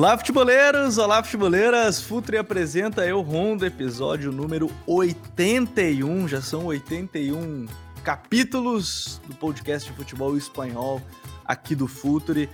Olá, futeboleiros! Olá, futeboleiras! Futre apresenta Eu Rondo, episódio número 81. Já são 81 capítulos do podcast de futebol espanhol aqui do Futre.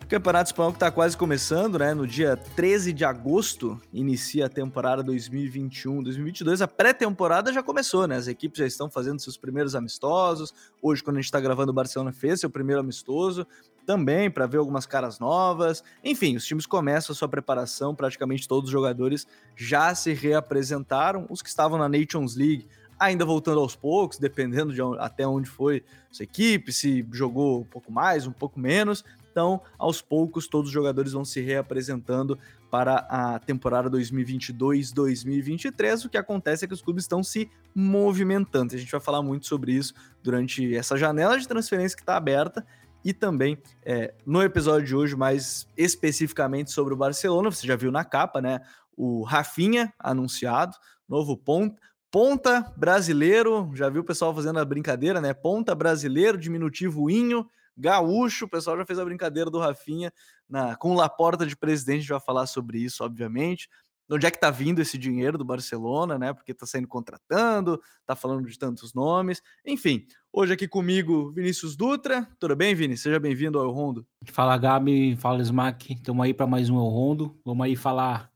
O Campeonato Espanhol que está quase começando, né? No dia 13 de agosto inicia a temporada 2021-2022. A pré-temporada já começou, né? As equipes já estão fazendo seus primeiros amistosos. Hoje, quando a gente está gravando, o Barcelona fez seu primeiro amistoso também para ver algumas caras novas. Enfim, os times começam a sua preparação, praticamente todos os jogadores já se reapresentaram. Os que estavam na Nations League ainda voltando aos poucos, dependendo de onde, até onde foi sua equipe, se jogou um pouco mais, um pouco menos. Então, aos poucos, todos os jogadores vão se reapresentando para a temporada 2022-2023. O que acontece é que os clubes estão se movimentando. A gente vai falar muito sobre isso durante essa janela de transferência que está aberta e também é, no episódio de hoje, mais especificamente sobre o Barcelona, você já viu na capa, né? O Rafinha anunciado, novo ponta, ponta brasileiro, já viu o pessoal fazendo a brincadeira, né? Ponta brasileiro, diminutivo inho, gaúcho, o pessoal já fez a brincadeira do Rafinha na, com o Laporta de presidente, a gente vai falar sobre isso, obviamente de onde é que tá vindo esse dinheiro do Barcelona, né? Porque tá saindo contratando, tá falando de tantos nomes. Enfim, hoje aqui comigo, Vinícius Dutra. Tudo bem, Vini? Seja bem-vindo ao Rondo. Fala, Gabi. Fala, Smack. Estamos aí para mais um El Rondo. Vamos aí falar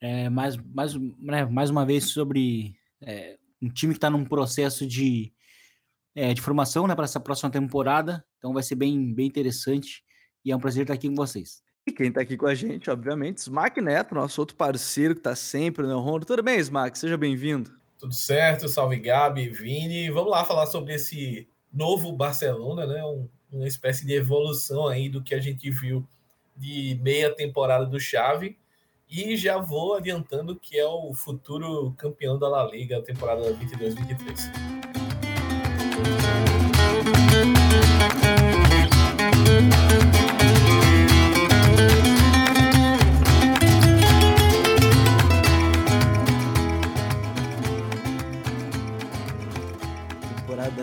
é, mais, mais, né, mais uma vez sobre é, um time que está num processo de, é, de formação né, para essa próxima temporada. Então vai ser bem, bem interessante. E é um prazer estar aqui com vocês. E quem tá aqui com a gente, obviamente, Smack Neto, nosso outro parceiro que tá sempre no Rondo. Tudo bem, Smack? Seja bem-vindo. Tudo certo, salve Gabi, Vini. Vamos lá falar sobre esse novo Barcelona, né? Um, uma espécie de evolução aí do que a gente viu de meia temporada do Xavi. E já vou adiantando que é o futuro campeão da La Liga, temporada 22-23.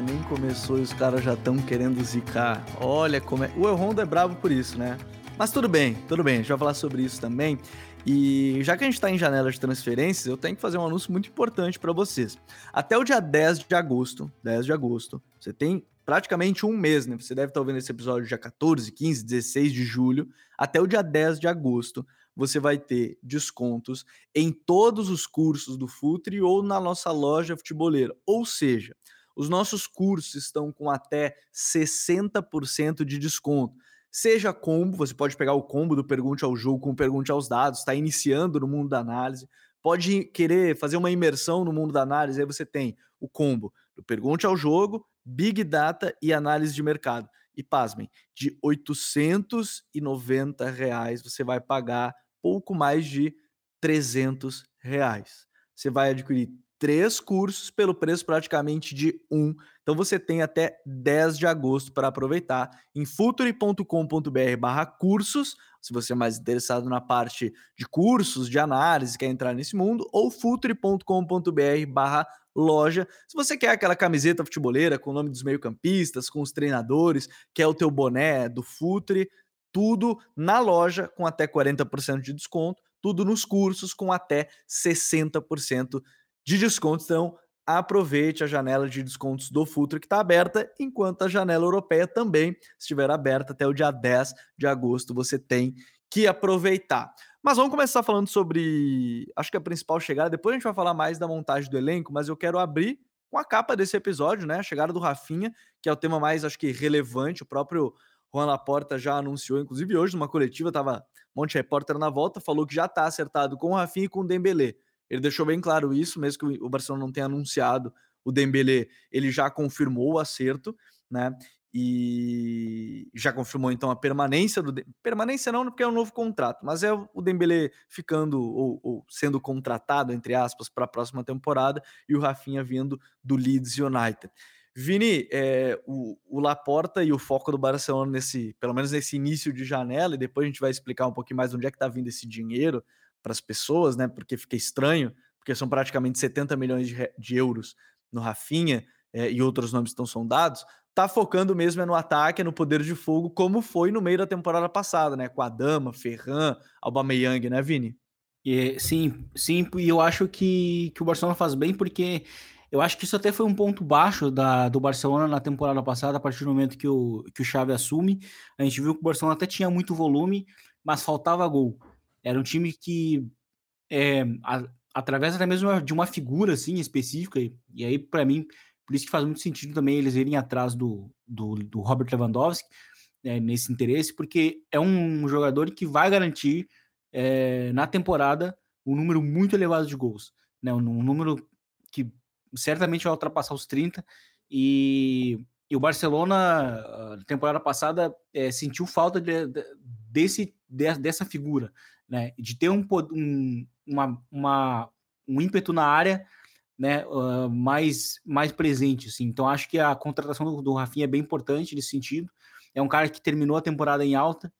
Nem começou e os caras já estão querendo zicar. Olha como é. O El Rondo é bravo por isso, né? Mas tudo bem, tudo bem. A gente vai falar sobre isso também. E já que a gente está em janela de transferências, eu tenho que fazer um anúncio muito importante para vocês. Até o dia 10 de agosto, 10 de agosto, você tem praticamente um mês, né? Você deve estar ouvindo esse episódio dia 14, 15, 16 de julho. Até o dia 10 de agosto, você vai ter descontos em todos os cursos do Futre ou na nossa loja futeboleira. Ou seja, os nossos cursos estão com até 60% de desconto. Seja combo, você pode pegar o combo do Pergunte ao Jogo com Pergunte aos Dados, está iniciando no mundo da análise. Pode querer fazer uma imersão no mundo da análise, aí você tem o combo do Pergunte ao Jogo, Big Data e análise de mercado. E pasmem, de 890 reais você vai pagar pouco mais de 300 reais. Você vai adquirir três cursos pelo preço praticamente de um. Então você tem até 10 de agosto para aproveitar em futuri.com.br barra cursos, se você é mais interessado na parte de cursos, de análise, quer entrar nesse mundo, ou futuri.com.br barra loja. Se você quer aquela camiseta futeboleira com o nome dos meio-campistas, com os treinadores, quer o teu boné do Futre, tudo na loja com até 40% de desconto, tudo nos cursos com até 60% de de descontos. Então, aproveite a janela de descontos do Futre que está aberta, enquanto a janela europeia também estiver aberta até o dia 10 de agosto. Você tem que aproveitar. Mas vamos começar falando sobre, acho que a principal chegada. Depois a gente vai falar mais da montagem do elenco, mas eu quero abrir com a capa desse episódio, né? A chegada do Rafinha, que é o tema mais, acho que, relevante. O próprio Juan Laporta já anunciou, inclusive hoje, numa coletiva, tava um monte de repórter na volta, falou que já está acertado com o Rafinha e com o Dembélé. Ele deixou bem claro isso, mesmo que o Barcelona não tenha anunciado o Dembélé, ele já confirmou o acerto, né? E já confirmou então a permanência do permanência não porque é um novo contrato, mas é o Dembélé ficando ou, ou sendo contratado entre aspas para a próxima temporada e o Rafinha vindo do Leeds United. Vini, é, o, o, Laporta e o foco do Barcelona nesse, pelo menos nesse início de janela, e depois a gente vai explicar um pouquinho mais onde é que está vindo esse dinheiro para as pessoas, né? Porque fica estranho, porque são praticamente 70 milhões de, de euros no Rafinha é, e outros nomes estão sondados, tá focando mesmo é no ataque, é no poder de fogo, como foi no meio da temporada passada, né? Com a Dama, Ferran, Aubameyang, né, Vini? E, sim, sim, e eu acho que, que o Barcelona faz bem porque eu acho que isso até foi um ponto baixo da, do Barcelona na temporada passada, a partir do momento que o, que o Xavi assume. A gente viu que o Barcelona até tinha muito volume, mas faltava gol. Era um time que, é, a, através até mesmo de uma figura assim específica, e, e aí, para mim, por isso que faz muito sentido também eles irem atrás do, do, do Robert Lewandowski é, nesse interesse, porque é um jogador que vai garantir é, na temporada um número muito elevado de gols. Né, um, um número que certamente vai ultrapassar os 30. E, e o Barcelona, na temporada passada, é, sentiu falta de, de, desse, de, dessa figura, né, de ter um, um, uma, uma, um ímpeto na área né, uh, mais, mais presente. Assim. Então, acho que a contratação do, do Rafinha é bem importante nesse sentido. É um cara que terminou a temporada em alta,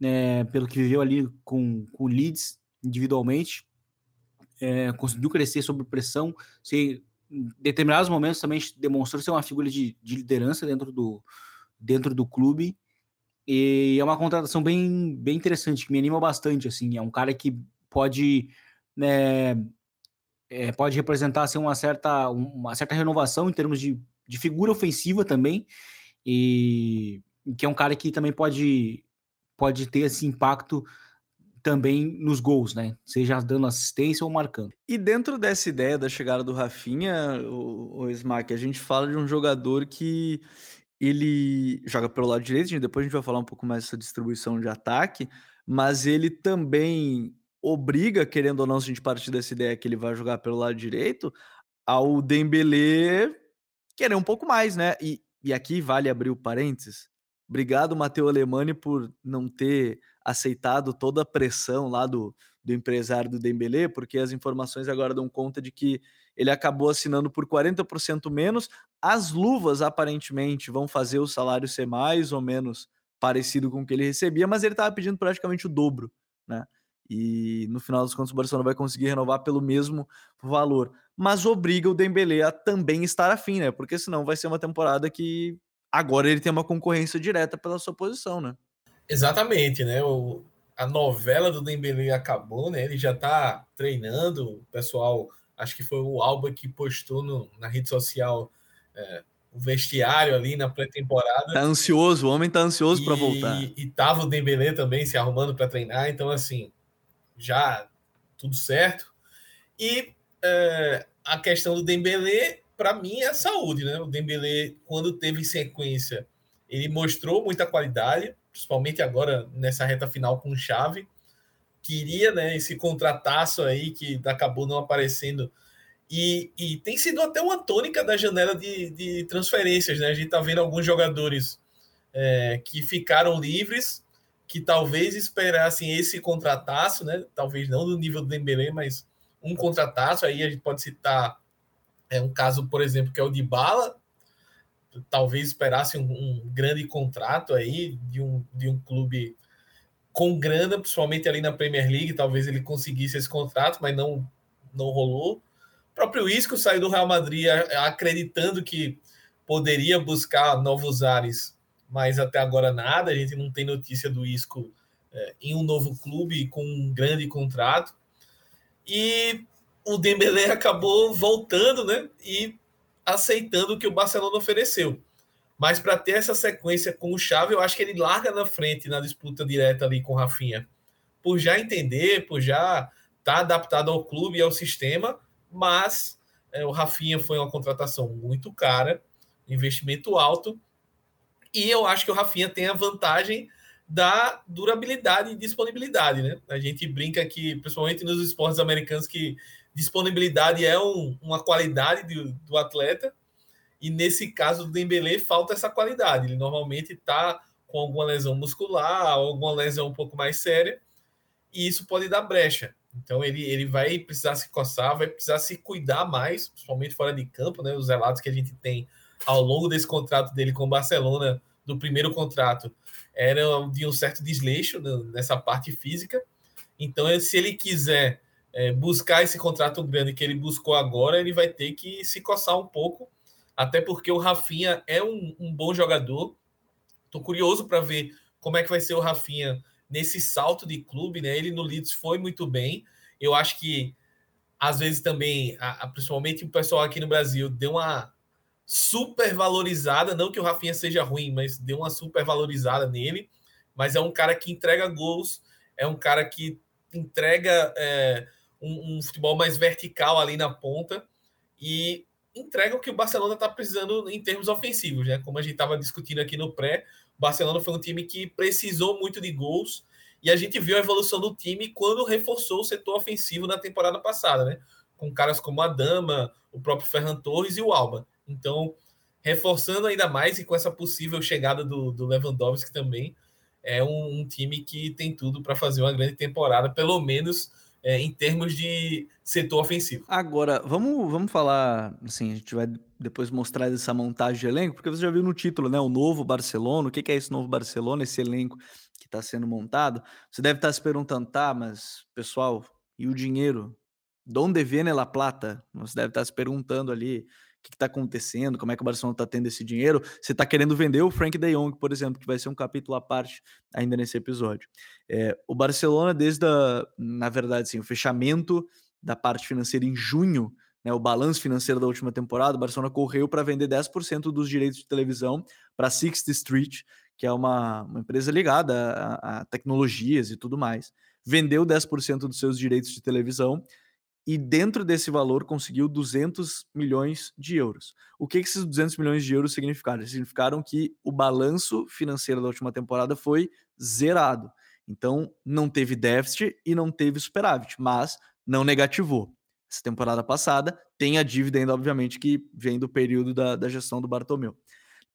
né, pelo que viveu ali com, o Leeds individualmente. É, conseguiu crescer sob pressão, ser, em determinados momentos também demonstrou ser uma figura de, de liderança dentro do, dentro do clube. E é uma contratação bem, bem interessante, que me anima bastante. Assim, é um cara que pode né, é, pode representar assim, uma, certa, uma certa renovação em termos de, de figura ofensiva também, e que é um cara que também pode, pode ter esse impacto também nos gols, né? Seja dando assistência ou marcando. E dentro dessa ideia da chegada do Rafinha, o, o Smack, a gente fala de um jogador que ele joga pelo lado direito, depois a gente vai falar um pouco mais dessa distribuição de ataque, mas ele também obriga, querendo ou não, se a gente partir dessa ideia que ele vai jogar pelo lado direito, ao Dembélé querer um pouco mais, né? E, e aqui vale abrir o parênteses. Obrigado, Matheus Alemani, por não ter aceitado toda a pressão lá do, do empresário do Dembélé, porque as informações agora dão conta de que ele acabou assinando por 40% menos. As luvas, aparentemente, vão fazer o salário ser mais ou menos parecido com o que ele recebia, mas ele estava pedindo praticamente o dobro, né? E no final das contas o Barcelona vai conseguir renovar pelo mesmo valor. Mas obriga o Dembélé a também estar afim, né? Porque senão vai ser uma temporada que agora ele tem uma concorrência direta pela sua posição, né? Exatamente, né? O, a novela do Dembélé acabou, né? Ele já tá treinando, o pessoal, acho que foi o Alba que postou no, na rede social é, o vestiário ali na pré-temporada. Tá ansioso, o homem tá ansioso para voltar. E tava o Dembélé também se arrumando para treinar, então assim, já tudo certo. E é, a questão do Dembélé, para mim, é a saúde, né? O Dembélé, quando teve sequência, ele mostrou muita qualidade, principalmente agora nessa reta final com chave. Queria, né, esse contrataço aí que acabou não aparecendo. E, e tem sido até uma tônica da janela de, de transferências, né? A gente tá vendo alguns jogadores é, que ficaram livres que talvez esperassem esse contrataço, né? Talvez não do nível do Dembélé, mas um contrataço. Aí a gente pode citar é um caso, por exemplo, que é o de Bala. Talvez esperasse um, um, grande contrato aí de um, de um clube com grana, principalmente ali na Premier League. Talvez ele conseguisse esse contrato, mas não, não rolou. O próprio Isco saiu do Real Madrid acreditando que poderia buscar novos ares mas até agora nada. A gente não tem notícia do Isco é, em um novo clube com um grande contrato. E o Dembélé acabou voltando, né? E aceitando o que o Barcelona ofereceu. Mas para ter essa sequência com o Xavi, eu acho que ele larga na frente na disputa direta ali com o Rafinha. Por já entender, por já estar tá adaptado ao clube e ao sistema, mas é, o Rafinha foi uma contratação muito cara, investimento alto, e eu acho que o Rafinha tem a vantagem da durabilidade e disponibilidade, né? A gente brinca aqui, principalmente nos esportes americanos, que disponibilidade é um, uma qualidade do, do, atleta, e nesse caso do Dembélé falta essa qualidade. Ele normalmente está com alguma lesão muscular, alguma lesão um pouco mais séria, e isso pode dar brecha. Então ele, ele vai precisar se coçar, vai precisar se cuidar mais, principalmente fora de campo, né? Os relatos que a gente tem ao longo desse contrato dele com o Barcelona, do primeiro contrato, era de um certo desleixo nessa parte física. Então, se ele quiser é, buscar esse contrato grande que ele buscou agora, ele vai ter que se coçar um pouco até porque o Rafinha é um, um bom jogador. Estou curioso para ver como é que vai ser o Rafinha nesse salto de clube, né? Ele no Leeds foi muito bem. Eu acho que às vezes também, a, a, principalmente o pessoal aqui no Brasil, deu uma super valorizada, não que o Rafinha seja ruim, mas deu uma super valorizada nele. Mas é um cara que entrega gols, é um cara que entrega é, um, um, futebol mais vertical ali na ponta e entrega o que o Barcelona está precisando em termos ofensivos, né? Como a gente estava discutindo aqui no pré, o Barcelona foi um time que precisou muito de gols e a gente viu a evolução do time quando reforçou o setor ofensivo na temporada passada, né? Com caras como a Dama, o próprio Ferran Torres e o Alba. Então, reforçando ainda mais e com essa possível chegada do, do Lewandowski também, é um, um time que tem tudo para fazer uma grande temporada, pelo menos é, em termos de setor ofensivo. Agora, vamos, vamos falar, assim, a gente vai depois mostrar essa montagem de elenco, porque você já viu no título, né, o novo Barcelona, o que, é esse novo Barcelona, esse elenco que está sendo montado. Você deve estar tá se perguntando, tá, mas, pessoal, e o dinheiro? Donde viene la plata? Você deve estar tá se perguntando ali, que está acontecendo, como é que o Barcelona está tendo esse dinheiro. Você está querendo vender o Frank de Jong, por exemplo, que vai ser um capítulo à parte ainda nesse episódio. É, o Barcelona, desde a, na verdade, assim, o fechamento da parte financeira em junho, né, o balanço financeiro da última temporada, o Barcelona correu para vender 10% dos direitos de televisão para Sixth Street, que é uma, uma empresa ligada a, a tecnologias e tudo mais. Vendeu 10% dos seus direitos de televisão e dentro desse valor conseguiu 200 milhões de euros. O que, esses 200 milhões de euros significaram? Significaram que o balanço financeiro da última temporada foi zerado. Então, não teve déficit e não teve superávit, mas não negativou. Essa temporada passada tem a dívida ainda, obviamente, que vem do período da, da gestão do Bartomeu.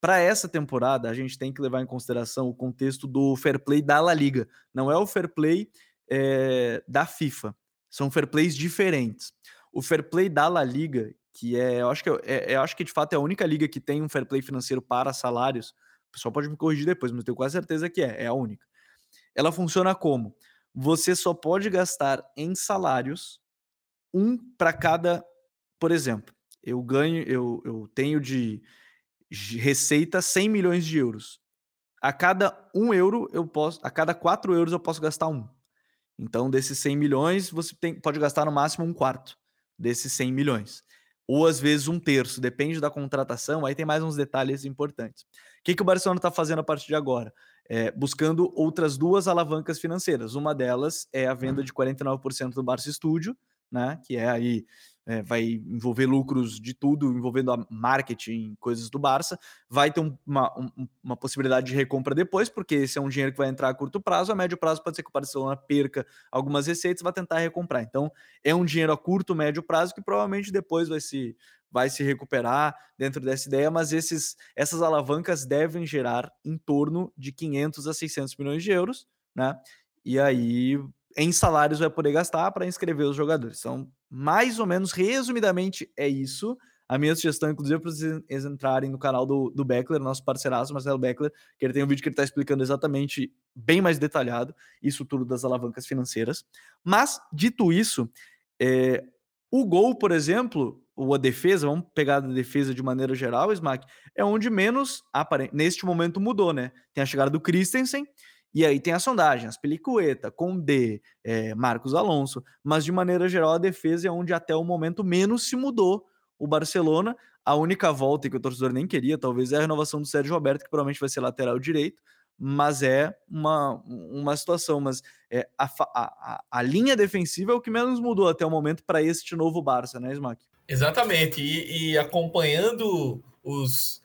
Para essa temporada, a gente tem que levar em consideração o contexto do fair play da La Liga. Não é o fair play é, da FIFA. São fair plays diferentes. O fair play da La Liga, que é, eu acho que, é, eu acho que de fato é a única liga que tem um fair play financeiro para salários. O pessoal pode me corrigir depois, mas eu tenho quase certeza que é, é a única. Ela funciona como? Você só pode gastar em salários um para cada, por exemplo, eu ganho, eu, eu tenho de, de receita 100 milhões de euros. A cada um euro eu posso, a cada quatro euros eu posso gastar um. Então, desses 100 milhões, você tem, pode gastar no máximo um quarto desses 100 milhões. Ou às vezes um terço, depende da contratação, aí tem mais uns detalhes importantes. O que, que o Barcelona está fazendo a partir de agora? É, buscando outras duas alavancas financeiras. Uma delas é a venda de 49% do Barça Studio, né, que é aí é, vai envolver lucros de tudo, envolvendo a marketing, coisas do Barça, vai ter uma, um, uma possibilidade de recompra depois, porque esse é um dinheiro que vai entrar a curto prazo, a médio prazo pode ser que o Barcelona perca algumas receitas, vai tentar recomprar. Então, é um dinheiro a curto, médio prazo que provavelmente depois vai se vai se recuperar dentro dessa ideia, mas esses, essas alavancas devem gerar em torno de 500 a 600 milhões de euros, né? E aí em salários vai poder gastar para inscrever os jogadores. Então, mais ou menos, resumidamente, é isso. A minha sugestão, inclusive, é para vocês entrarem no canal do, do Beckler, nosso parceiraço, Marcelo Beckler, que ele tem um vídeo que ele está explicando exatamente, bem mais detalhado, isso tudo das alavancas financeiras. Mas, dito isso, é, o gol, por exemplo, ou a defesa, vamos pegar a defesa de maneira geral, Smack, é onde menos, neste momento, mudou, né? Tem a chegada do Christensen, e aí tem a sondagem, as Pelicueta, Condé, é, Marcos Alonso, mas de maneira geral a defesa é onde até o momento menos se mudou o Barcelona. A única volta que o torcedor nem queria, talvez, é a renovação do Sérgio Roberto, que provavelmente vai ser lateral direito, mas é uma, uma situação. Mas é, a, a, a linha defensiva é o que menos mudou até o momento para este novo Barça, né, Smack? Exatamente, e, e acompanhando os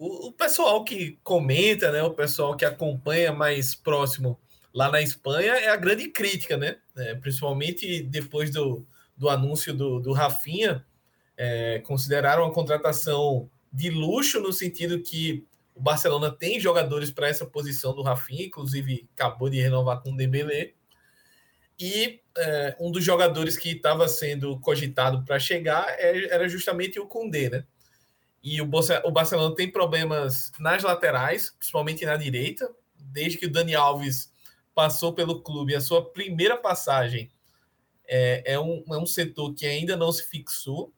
o, o, pessoal que comenta, né, o pessoal que acompanha mais próximo lá na Espanha é a grande crítica, né? É, principalmente depois do, do anúncio do, do Rafinha, é, consideraram a contratação de luxo no sentido que o Barcelona tem jogadores para essa posição do Rafinha, inclusive acabou de renovar com o Dembélé. E é, um dos jogadores que estava sendo cogitado para chegar é, era justamente o Koundé, né? E o, Barcelona tem problemas nas laterais, principalmente na direita. Desde que o Dani Alves passou pelo clube, a sua primeira passagem é, é, um, é um setor que ainda não se fixou.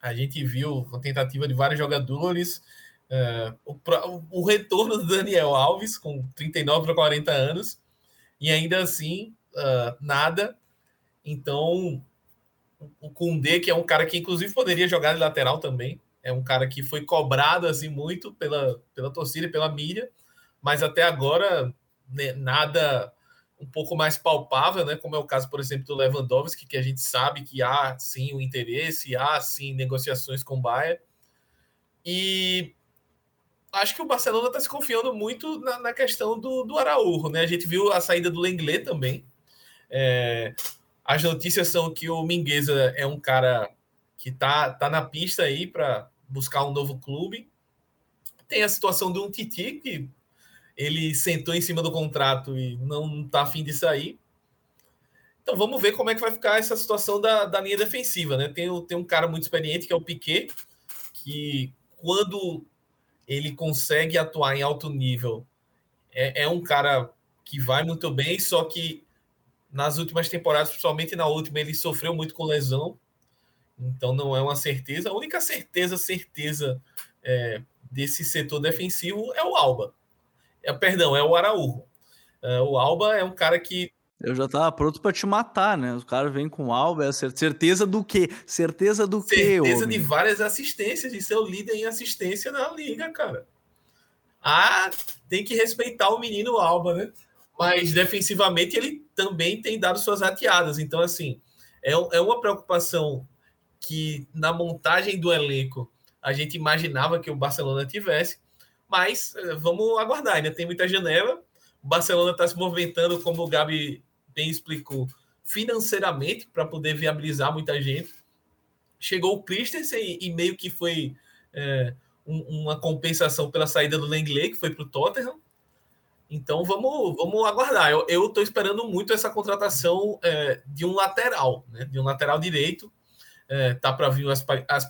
A gente viu a tentativa de vários jogadores, uh, o, o, retorno do Daniel Alves, com 39 para 40 anos, e ainda assim, uh, nada. Então, o Kundê, que é um cara que inclusive poderia jogar de lateral também, é um cara que foi cobrado assim muito pela, pela torcida e pela mídia, mas até agora né, nada um pouco mais palpável, né? Como é o caso, por exemplo, do Lewandowski, que a gente sabe que há sim o interesse, há sim negociações com o Bayern. E acho que o Barcelona está se confiando muito na, na, questão do, do Araújo, né? A gente viu a saída do Lenglet também. É, as notícias são que o Mingueza é um cara que tá, tá na pista aí para buscar um novo clube. Tem a situação do um Titi, que ele sentou em cima do contrato e não está afim de sair. Então vamos ver como é que vai ficar essa situação da, da linha defensiva, né? Tem, tem um cara muito experiente que é o Piquet, que quando ele consegue atuar em alto nível, é, é um cara que vai muito bem, só que nas últimas temporadas, principalmente na última, ele sofreu muito com lesão, então não é uma certeza. A única certeza, certeza é, desse setor defensivo é o Alba. É, perdão, é o Araújo. É, o Alba é um cara que. Eu já tava pronto para te matar, né? Os caras vêm com o Alba, é certeza do quê? Certeza do quê? Certeza de várias assistências, de ser o líder em assistência na liga, cara. Ah, tem que respeitar o menino Alba, né? Mas defensivamente ele também tem dado suas rateadas. Então, assim, é, é uma preocupação que na montagem do elenco a gente imaginava que o Barcelona tivesse, mas eh, vamos aguardar, ainda tem muita janela. O Barcelona está se movimentando, como o Gabi bem explicou, financeiramente para poder viabilizar muita gente. Chegou o Christensen e, meio que foi é, um, uma compensação pela saída do Lenglet, que foi para o Tottenham. Então vamos, vamos aguardar. Eu estou esperando muito essa contratação é, de um lateral, né? de um lateral direito. É, tá para vir as, as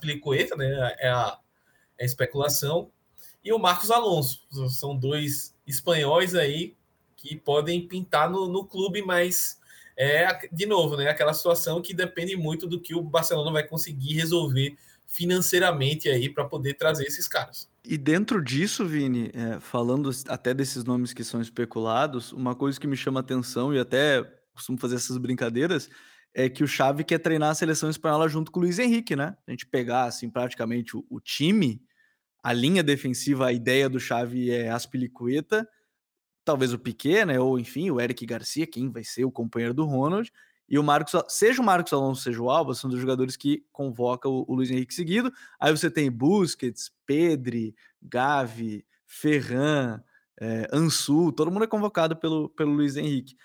né? É a, é a especulação e o Marcos Alonso. São dois espanhóis aí que podem pintar no, no clube, mas é, de novo, né, aquela situação que depende muito do que o Barcelona vai conseguir resolver financeiramente aí para poder trazer esses caras. E dentro disso, Vini, é, falando até desses nomes que são especulados, uma coisa que me chama atenção e até costumo fazer essas brincadeiras é que o Xavi quer treinar a seleção espanhola junto com o Luiz Henrique, né? A gente pegar assim praticamente o, o time a linha defensiva, a ideia do Xavi é Aspilicueta, talvez o Piquet, né? Ou enfim, o Eric Garcia, quem vai ser o companheiro do Ronald. E o Marcos, seja o Marcos Alonso, seja o Alba, são dos jogadores que convoca o, o Luiz Henrique seguido. Aí você tem Busquets, Pedri, Gavi, Ferran, é, Ansu, todo mundo é convocado pelo, pelo Luiz Henrique.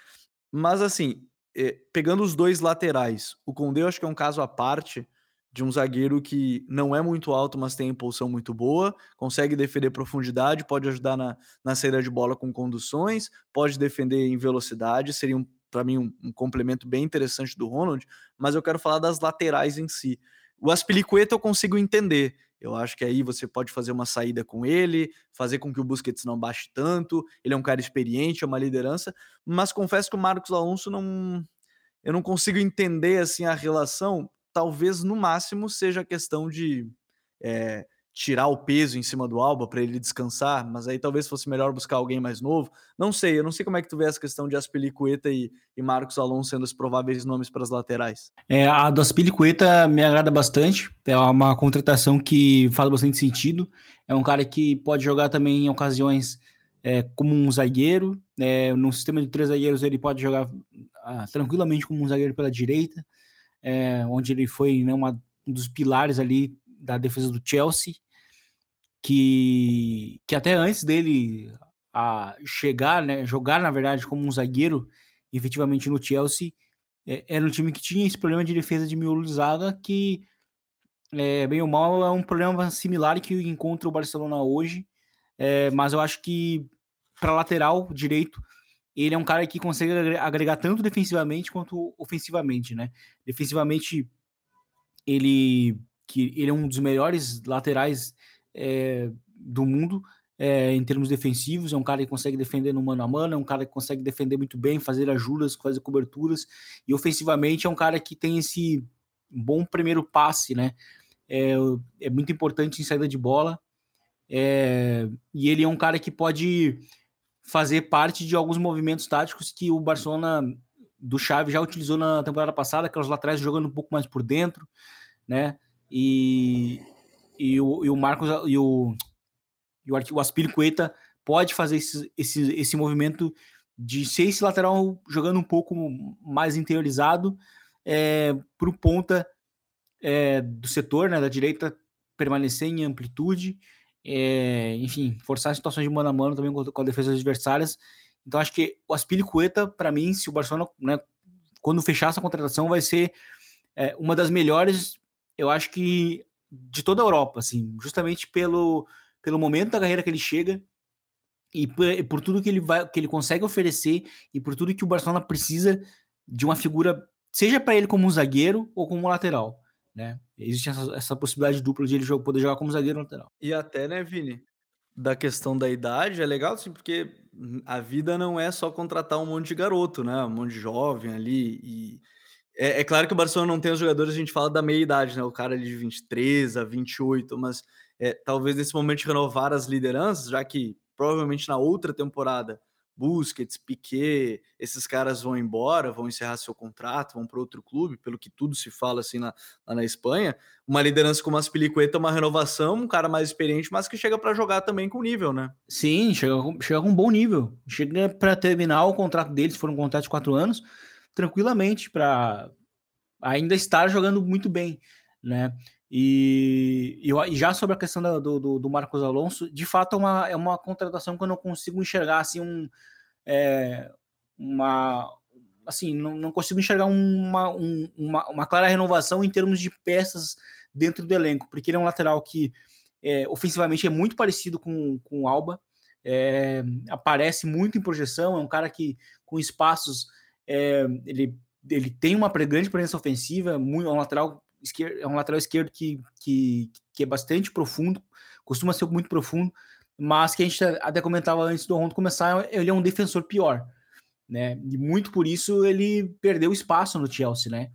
Mas assim, é, pegando os dois laterais, o Condé eu acho que é um caso à parte, de um zagueiro que não é muito alto, mas tem impulsão muito boa, consegue defender profundidade, pode ajudar na, na saída de bola com conduções, pode defender em velocidade, seria um, para mim um, um, complemento bem interessante do Ronald, mas eu quero falar das laterais em si. O Aspilicueta eu consigo entender, eu acho que aí você pode fazer uma saída com ele, fazer com que o Busquets não baixe tanto, ele é um cara experiente, é uma liderança, mas confesso que o Marcos Alonso não... Eu não consigo entender assim a relação talvez no máximo seja a questão de é, tirar o peso em cima do Alba para ele descansar, mas aí talvez fosse melhor buscar alguém mais novo. Não sei, eu não sei como é que tu vê essa questão de Aspilicueta e, e Marcos Alonso sendo os prováveis nomes para as laterais. É, a do Aspilicueta me agrada bastante, é uma contratação que faz bastante sentido. É um cara que pode jogar também em ocasiões é, como um zagueiro, é, no sistema de três zagueiros ele pode jogar ah, tranquilamente como um zagueiro pela direita é, onde ele foi né, uma, um dos pilares ali da defesa do Chelsea, que, que até antes dele a chegar, né, jogar na verdade como um zagueiro, efetivamente no Chelsea, é, era um time que tinha esse problema de defesa de zaga que é, bem ou mal é um problema similar que encontra o Barcelona hoje, é, mas eu acho que para lateral direito ele é um cara que consegue agregar tanto defensivamente quanto ofensivamente, né? Defensivamente, ele, que, ele é um dos melhores laterais é, do mundo é, em termos defensivos, é um cara que consegue defender no mano a mano, é um cara que consegue defender muito bem, fazer ajudas, fazer coberturas, e ofensivamente é um cara que tem esse bom primeiro passe, né? é, é muito importante em saída de bola. E ele é um cara que pode fazer parte de alguns movimentos táticos que o Barcelona do Xavi já utilizou na temporada passada, aquelas laterais jogando um pouco mais por dentro, né? E, e, o, e o Marcos e o, e o, o Aspilicueta pode fazer esse, esse, esse movimento de ser esse lateral jogando um pouco mais interiorizado é, para o ponta é, do setor, né, da direita, permanecer em amplitude, é, enfim, forçar situações de mano a mano também com, a defesa adversárias. Então acho que o Aspilicueta, para mim, se o Barcelona, né, quando fechar essa contratação, vai ser é, uma das melhores, eu acho que de toda a Europa, assim, justamente pelo, pelo momento da carreira que ele chega e por, tudo que ele vai, que ele consegue oferecer e por tudo que o Barcelona precisa de uma figura, seja para ele como um zagueiro ou como um lateral né? Existe essa, essa possibilidade dupla de ele jogar, poder jogar como zagueiro lateral. E até, né, Vini? Da questão da idade, é legal, assim, porque a vida não é só contratar um monte de garoto, né? Um monte de jovem ali. E é, é claro que o Barcelona não tem os jogadores, a gente fala da meia idade, né? O cara ali de 23 a 28, mas é, talvez nesse momento renovar as lideranças, já que provavelmente na outra temporada Busquets, Piquet, esses caras vão embora, vão encerrar seu contrato, vão para outro clube, pelo que tudo se fala assim na, lá na Espanha. Uma liderança como Aspilicueta, uma renovação, um cara mais experiente, mas que chega para jogar também com nível, né? Sim, chega, chega com um bom nível. Chega para terminar o contrato deles, for um contrato de quatro anos, tranquilamente, para ainda estar jogando muito bem, né? E, e, já sobre a questão do, do, Marcos Alonso, de fato é uma, é uma contratação que eu não consigo enxergar assim um, é, uma assim não, não consigo enxergar uma, um, uma, uma, clara renovação em termos de peças dentro do elenco, porque ele é um lateral que é, ofensivamente é muito parecido com, com o Alba, é, aparece muito em projeção, é um cara que com espaços é, ele, ele tem uma grande presença ofensiva, muito, é um lateral esquerdo, é um lateral esquerdo que, que, que é bastante profundo, costuma ser muito profundo, mas que a gente até comentava antes do Rondo começar, ele é um defensor pior, né? E muito por isso ele perdeu espaço no Chelsea, né?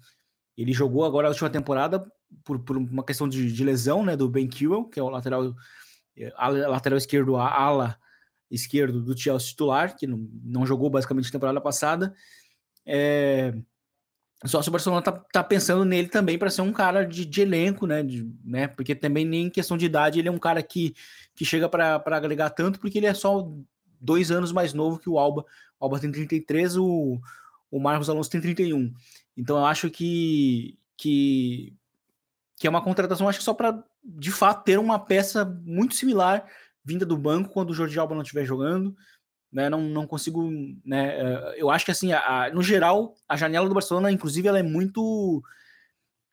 Ele jogou agora a última temporada por, por uma questão de, de, lesão, né? Do Ben Kewell, que é o lateral, a, lateral esquerdo, a ala esquerdo do Chelsea titular, que não, não jogou basicamente na temporada passada. É, só se o Barcelona tá, tá pensando nele também para ser um cara de, de elenco, né? De, né? Porque também nem em questão de idade ele é um cara que, que chega para agregar tanto, porque ele é só dois anos mais novo que o Alba. O Alba tem 33, o, o Marcos Alonso tem 31. Então eu acho que, que, que é uma contratação, acho que só para de fato ter uma peça muito similar vinda do banco quando o Jordi Alba não estiver jogando né? Não, não consigo, né? Eh, eu acho que assim, a, no geral, a janela do Barcelona, inclusive, ela é muito,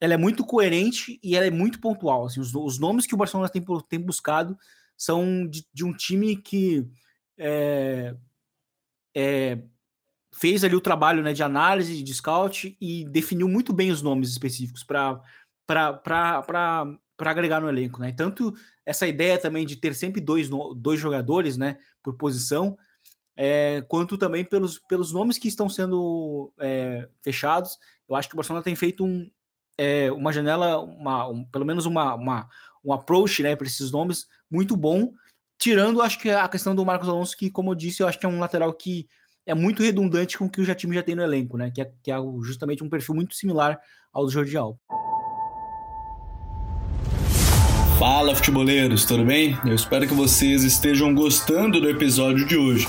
ela é muito coerente e ela é muito pontual. Assim, os, os nomes que o Barcelona tem, tem buscado são de, de um time que é, é, fez ali o trabalho né, de análise, de scout e definiu muito bem os nomes específicos para para agregar no elenco, né? Tanto essa ideia também de ter sempre dois, dois jogadores, né, por posição, é, quanto também pelos, pelos nomes que estão sendo é, fechados. Eu acho que o Barcelona tem feito um, é, uma janela, uma, um, pelo menos uma, uma, um approach né, para esses nomes muito bom, tirando acho que a questão do Marcos Alonso, que, como eu disse, eu acho que é um lateral que é muito redundante com o que o time já tem no elenco, né? Que é, que é justamente um perfil muito similar ao do Jordi Alba. Fala futeboleiros, tudo bem? Eu espero que vocês estejam gostando do episódio de hoje.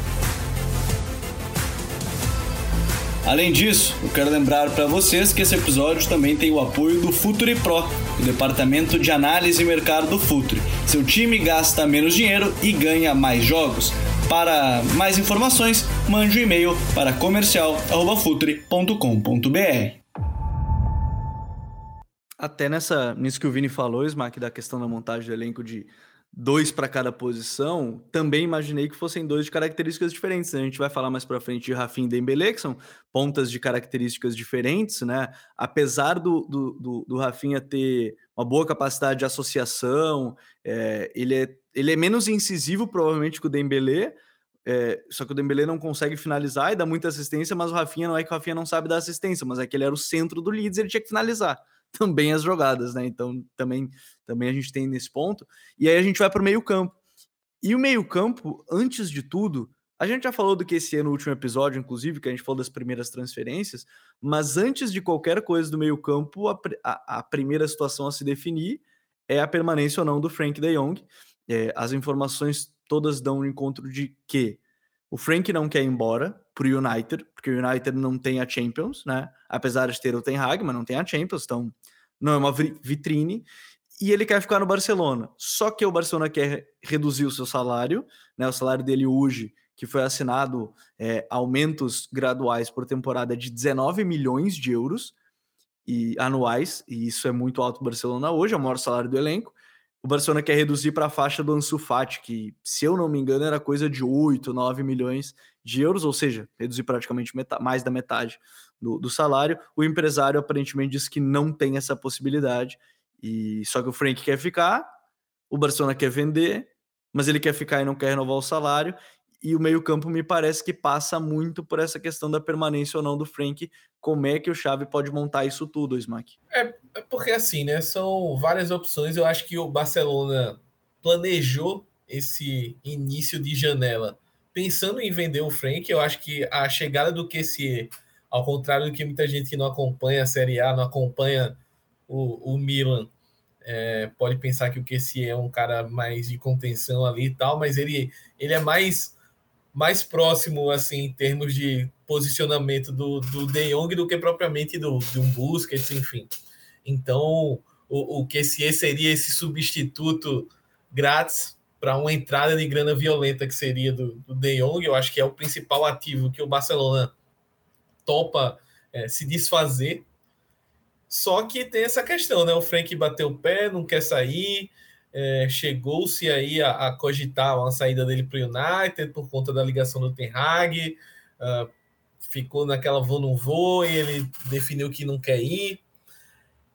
Além disso, eu quero lembrar para vocês que esse episódio também tem o apoio do Futuri Pro, o departamento de análise e mercado do Futuri. Seu time gasta menos dinheiro e ganha mais jogos. Para mais informações, mande um e-mail para comercial@futuri.com.br. Até nessa, nisso que o Vini falou, Smack, da questão da montagem do elenco de dois para cada posição, também imaginei que fossem dois de características diferentes. Né? A gente vai falar mais para frente de Rafinha e Dembele, que são pontas de características diferentes, né? Apesar do, do, do, do Rafinha ter uma boa capacidade de associação, é, ele, é, ele é menos incisivo provavelmente que o Dembele, é, só que o Dembele não consegue finalizar e dá muita assistência, mas o Rafinha não é que o Rafinha não sabe dar assistência, mas é que ele era o centro do Leeds ele tinha que finalizar também as jogadas, né? Então também, também a gente tem nesse ponto. E aí a gente vai para o meio-campo. E o meio-campo, antes de tudo, a gente já falou do que esse ano no último episódio, inclusive, que a gente falou das primeiras transferências, mas antes de qualquer coisa do meio-campo, a, a, a, primeira situação a se definir é a permanência ou não do Frank de Jong. É, as informações todas dão um encontro de que o Frank não quer ir embora para o United, porque o United não tem a Champions, né? Apesar de ter o Ten Hag, mas não tem a Champions, então não é uma vitrine. E ele quer ficar no Barcelona. Só que o Barcelona quer reduzir o seu salário, né? O salário dele hoje, que foi assinado é, aumentos graduais por temporada de 19 milhões de euros e anuais, e isso é muito alto para o Barcelona hoje, é o maior salário do elenco o Barcelona quer reduzir para a faixa do Ansu Fati, que, se eu não me engano, era coisa de 8, 9 milhões de euros, ou seja, reduzir praticamente mais da metade do, do, salário. O empresário aparentemente disse que não tem essa possibilidade, e só que o Frank quer ficar, o Barcelona quer vender, mas ele quer ficar e não quer renovar o salário, e o meio-campo me parece que passa muito por essa questão da permanência ou não do Frank. Como é que o Xavi pode montar isso tudo, Smack? É, é porque assim, né? São várias opções. Eu acho que o Barcelona planejou esse início de janela pensando em vender o Frank. Eu acho que a chegada do QC, ao contrário do que muita gente que não acompanha a Série A, não acompanha o, o Milan, é, pode pensar que o QC é um cara mais de contenção ali e tal, mas ele, ele é mais mais próximo, assim, em termos de posicionamento do, do De Jong do que propriamente do, de um Busquets, enfim. Então, o, o esse seria esse substituto grátis para uma entrada de grana violenta que seria do, do De Jong, eu acho que é o principal ativo que o Barcelona topa é, se desfazer. Só que tem essa questão, né? O Frank bateu o pé, não quer sair, é, chegou-se aí a, a, cogitar uma saída dele para o United por conta da ligação do Ten Hag, uh, ficou naquela vou não vou e ele definiu que não quer ir.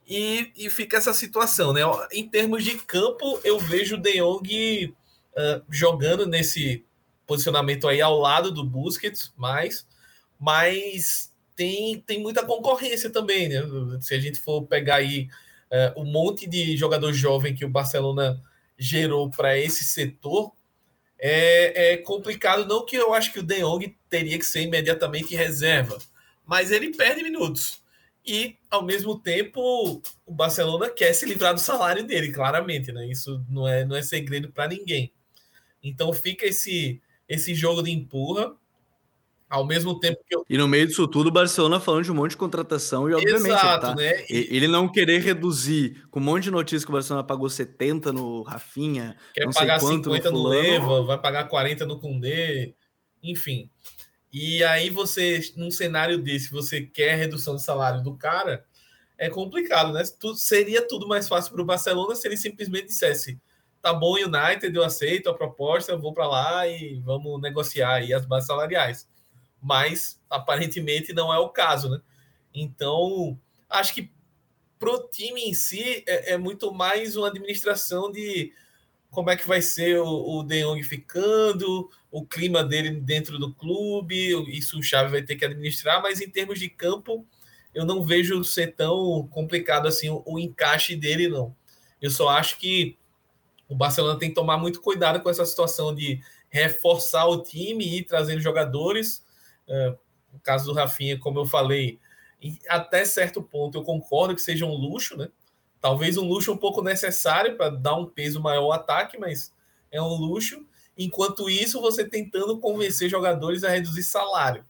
E, e fica essa situação, né? Em termos de campo, eu vejo o De Jong uh, jogando nesse posicionamento aí ao lado do Busquets, mais, mas tem, tem muita concorrência também, né? Se a gente for pegar aí é, o monte de jogador jovem que o Barcelona gerou para esse setor é, é, complicado. Não que eu acho que o De Jong teria que ser imediatamente reserva, mas ele perde minutos. E, ao mesmo tempo, o Barcelona quer se livrar do salário dele, claramente. Né? Isso não é, não é segredo para ninguém. Então fica esse, esse jogo de empurra. Ao mesmo tempo que eu... E no meio disso tudo, o Barcelona falando de um monte de contratação e, obviamente, Exato, tá, né? E... ele não querer reduzir com um monte de notícias que o Barcelona pagou 70 no Rafinha, quer pagar quanto 50 no, Leva, vai pagar 40 no Kundê, enfim. E aí você, num cenário desse, você quer redução de salário do cara, é complicado, né? Tudo, seria tudo mais fácil para o Barcelona se ele simplesmente dissesse tá bom, United, eu aceito a proposta, eu vou para lá e vamos negociar aí as bases salariais mas aparentemente não é o caso, né? Então, acho que pro time em si é, é, muito mais uma administração de como é que vai ser o, o De Jong ficando, o clima dele dentro do clube, isso o Xavi vai ter que administrar, mas em termos de campo, eu não vejo ser tão complicado assim o, o encaixe dele, não. Eu só acho que o Barcelona tem que tomar muito cuidado com essa situação de reforçar o time e ir trazendo jogadores é, no caso do Rafinha, como eu falei, até certo ponto eu concordo que seja um luxo, né? Talvez um luxo um pouco necessário para dar um peso maior ao ataque, mas é um luxo. Enquanto isso, você tentando convencer jogadores a reduzir salário.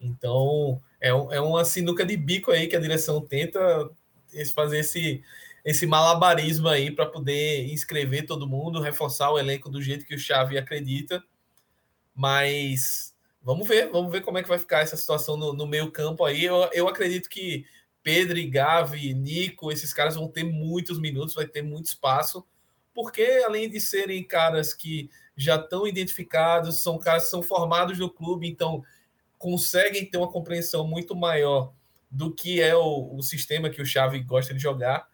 Então, é, é uma sinuca de bico aí que a direção tenta fazer esse, esse malabarismo aí para poder inscrever todo mundo, reforçar o elenco do jeito que o Xavi acredita. Mas Vamos ver, vamos ver como é que vai ficar essa situação no, no meio campo aí. Eu, eu acredito que Pedro, Gavi, Nico, esses caras vão ter muitos minutos, vai ter muito espaço, porque além de serem caras que já estão identificados, são caras que são formados no clube, então conseguem ter uma compreensão muito maior do que é o, o sistema que o Xavi gosta de jogar.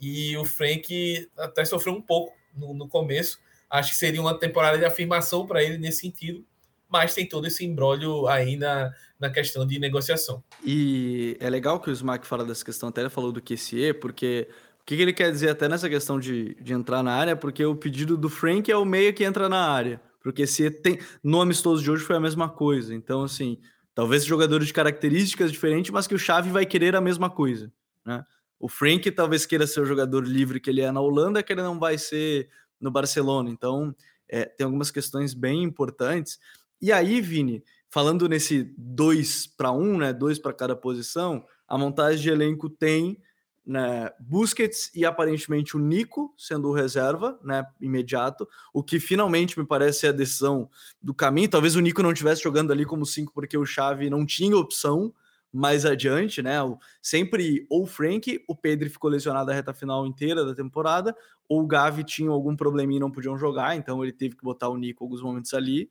E o Frank até sofreu um pouco no, no começo. Acho que seria uma temporada de afirmação para ele nesse sentido, mas tem todo esse embrólio aí na, na questão de negociação. E é legal que o Smack fala dessa questão, até ele falou do QCE, porque o que, ele quer dizer até nessa questão de, de entrar na área, porque o pedido do Frank é o meia que entra na área. Porque se tem nomes todos de hoje foi a mesma coisa. Então, assim, talvez jogadores de características diferentes, mas que o Xavi vai querer a mesma coisa. Né? O Frank talvez queira ser o jogador livre que ele é na Holanda, que ele não vai ser no Barcelona. Então, é, tem algumas questões bem importantes. E aí, Vini, falando nesse 2 para 1, né, dois para cada posição, a montagem de elenco tem né, Busquets e aparentemente o Nico sendo reserva, né, imediato, o que finalmente me parece a decisão do caminho. Talvez o Nico não estivesse jogando ali como 5 porque o Xavi não tinha opção mais adiante, né? Sempre ou o Frank, o Pedro ficou lesionado a reta final inteira da temporada, ou o Gavi tinha algum probleminha e não podiam jogar, então ele teve que botar o Nico alguns momentos ali.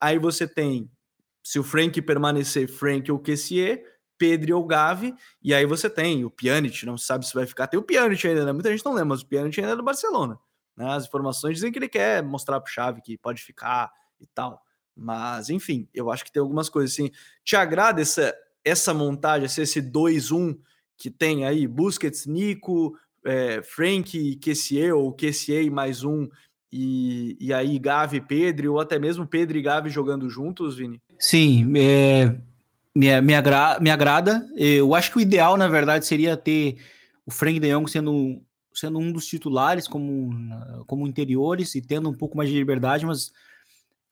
Aí você tem, se o Frank permanecer, Frank ou Kessier, Pedro ou Gavi, e aí você tem o Pjanic, não sabe se vai ficar. Tem o Pjanic ainda, né? Muita gente não lembra, mas o Pjanic ainda é do Barcelona. Né? As informações dizem que ele quer mostrar pro Chave que pode ficar e tal. Mas, enfim, eu acho que tem algumas coisas assim. Te agrada essa, essa montagem, esse 2-1 que tem aí? Busquets, Nico, é, Frank, Kessier, ou Kessier mais um, e, e aí Gavi, Pedro, ou até mesmo Pedro e Gavi jogando juntos, Vini? Sim, é, me, me, agra, me agrada. Eu acho que o ideal, na verdade, seria ter o Frank de Jong sendo, sendo um dos titulares como, como interiores e tendo um pouco mais de liberdade, mas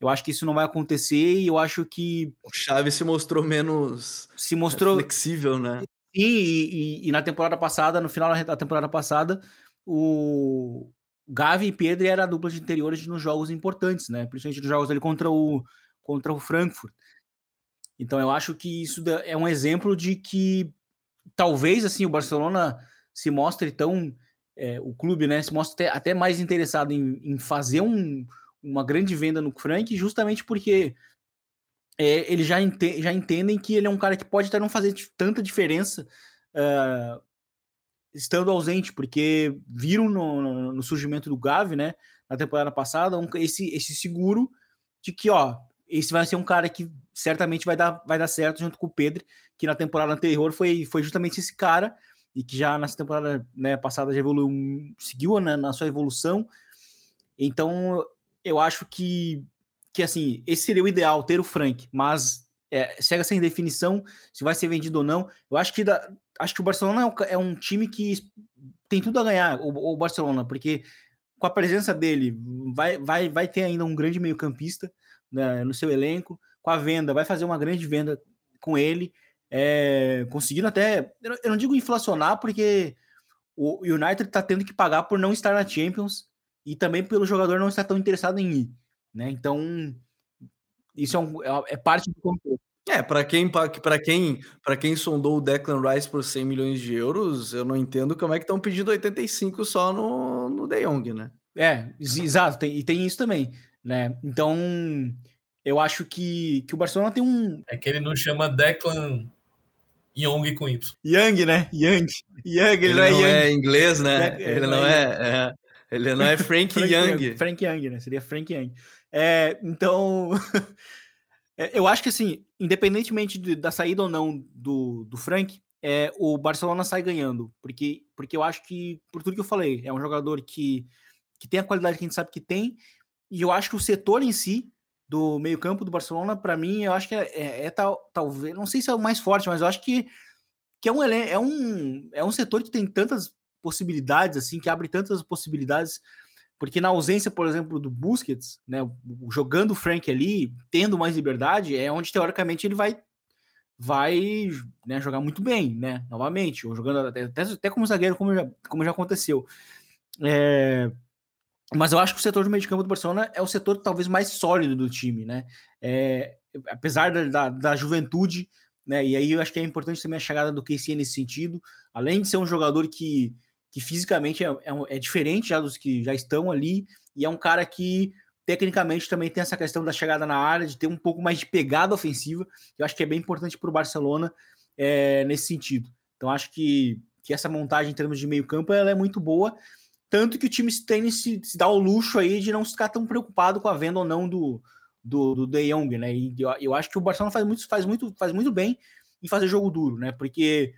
eu acho que isso não vai acontecer e eu acho que. O Chaves se mostrou menos se mostrou flexível, né? Sim, e, e, e, na temporada passada, no final da temporada passada, o Gavi e Pedro era a dupla de interiores nos jogos importantes, né? Principalmente nos jogos ali contra o, contra o Frankfurt. Então eu acho que isso é um exemplo de que talvez assim o Barcelona se mostre tão é, o clube, né, se mostre até, até mais interessado em, em fazer um, uma grande venda no Frank, justamente porque é, eles já, ente já entendem que ele é um cara que pode até não fazer tanta diferença uh, estando ausente, porque viram no, no, no, surgimento do Gavi, né, na temporada passada, um, esse, esse seguro de que, ó, esse vai ser um cara que certamente vai dar, vai dar certo junto com o Pedro, que na temporada anterior foi, foi justamente esse cara, e que já nessa temporada né, passada já evoluiu, seguiu né, na sua evolução. Então, eu acho que, que assim, esse seria o ideal, ter o Frank, mas é, chega sem definição se vai ser vendido ou não. Eu acho que, da, acho que o Barcelona é um, é um time que tem tudo a ganhar, o, o Barcelona, porque com a presença dele vai, vai, vai ter ainda um grande meio-campista né, no seu elenco, com a venda, vai fazer uma grande venda com ele, é, conseguindo até, eu não digo inflacionar, porque o United está tendo que pagar por não estar na Champions e também pelo jogador não estar tão interessado em ir, né? Então, isso é, um, é, é parte do contexto. É, para quem para quem para quem sondou o Declan Rice por 100 milhões de euros, eu não entendo como é que estão pedindo 85 só no, no De Jong, né? É, exato, tem, e tem isso também né? Então, eu acho que, que o Barcelona tem um. É que ele não chama Declan Young com Y. Young, né? Young. Young, ele, ele não, é, não é inglês, né? É, ele não é, é, Ele não é Frank, Frank Young. Young. Frank Young, né? Seria Frank Young. É, então. É, eu acho que assim, independentemente de, da saída ou não do, do Frank, é, o Barcelona sai ganhando. Porque, porque eu acho que, por tudo que eu falei, é um jogador que, que tem a qualidade que a gente sabe que tem, e eu acho que o setor em si, do meio-campo do Barcelona, para mim, eu acho que é, é, é, tal, talvez, não sei se é o mais forte, mas eu acho que, que é, um, é, um, é um setor que tem tantas possibilidades, assim, que abre tantas possibilidades, porque na ausência, por exemplo, do Busquets, né, jogando o Frank ali, tendo mais liberdade, é onde teoricamente ele vai vai né, jogar muito bem, né? Novamente, ou jogando até, até como zagueiro, como já, como já aconteceu. É, mas eu acho que o setor de meio de campo do Barcelona é o setor talvez mais sólido do time, né? É, apesar da, da, da, juventude né? E aí eu acho que é importante também a chegada do KC nesse sentido, além de ser um jogador que, que fisicamente é, é, é diferente já dos que já estão ali, e é um cara que tecnicamente também tem essa questão da chegada na área, de ter um pouco mais de pegada ofensiva, que eu acho que é bem importante para o Barcelona é, nesse sentido. Então acho que, que essa montagem em termos de meio campo ela é muito boa, tanto que o time tem se, se dá o luxo aí de não ficar tão preocupado com a venda ou não do, do, do De Jong, né? E eu, eu acho que o Barcelona faz muito, faz, muito, faz muito bem em fazer jogo duro, né? Porque,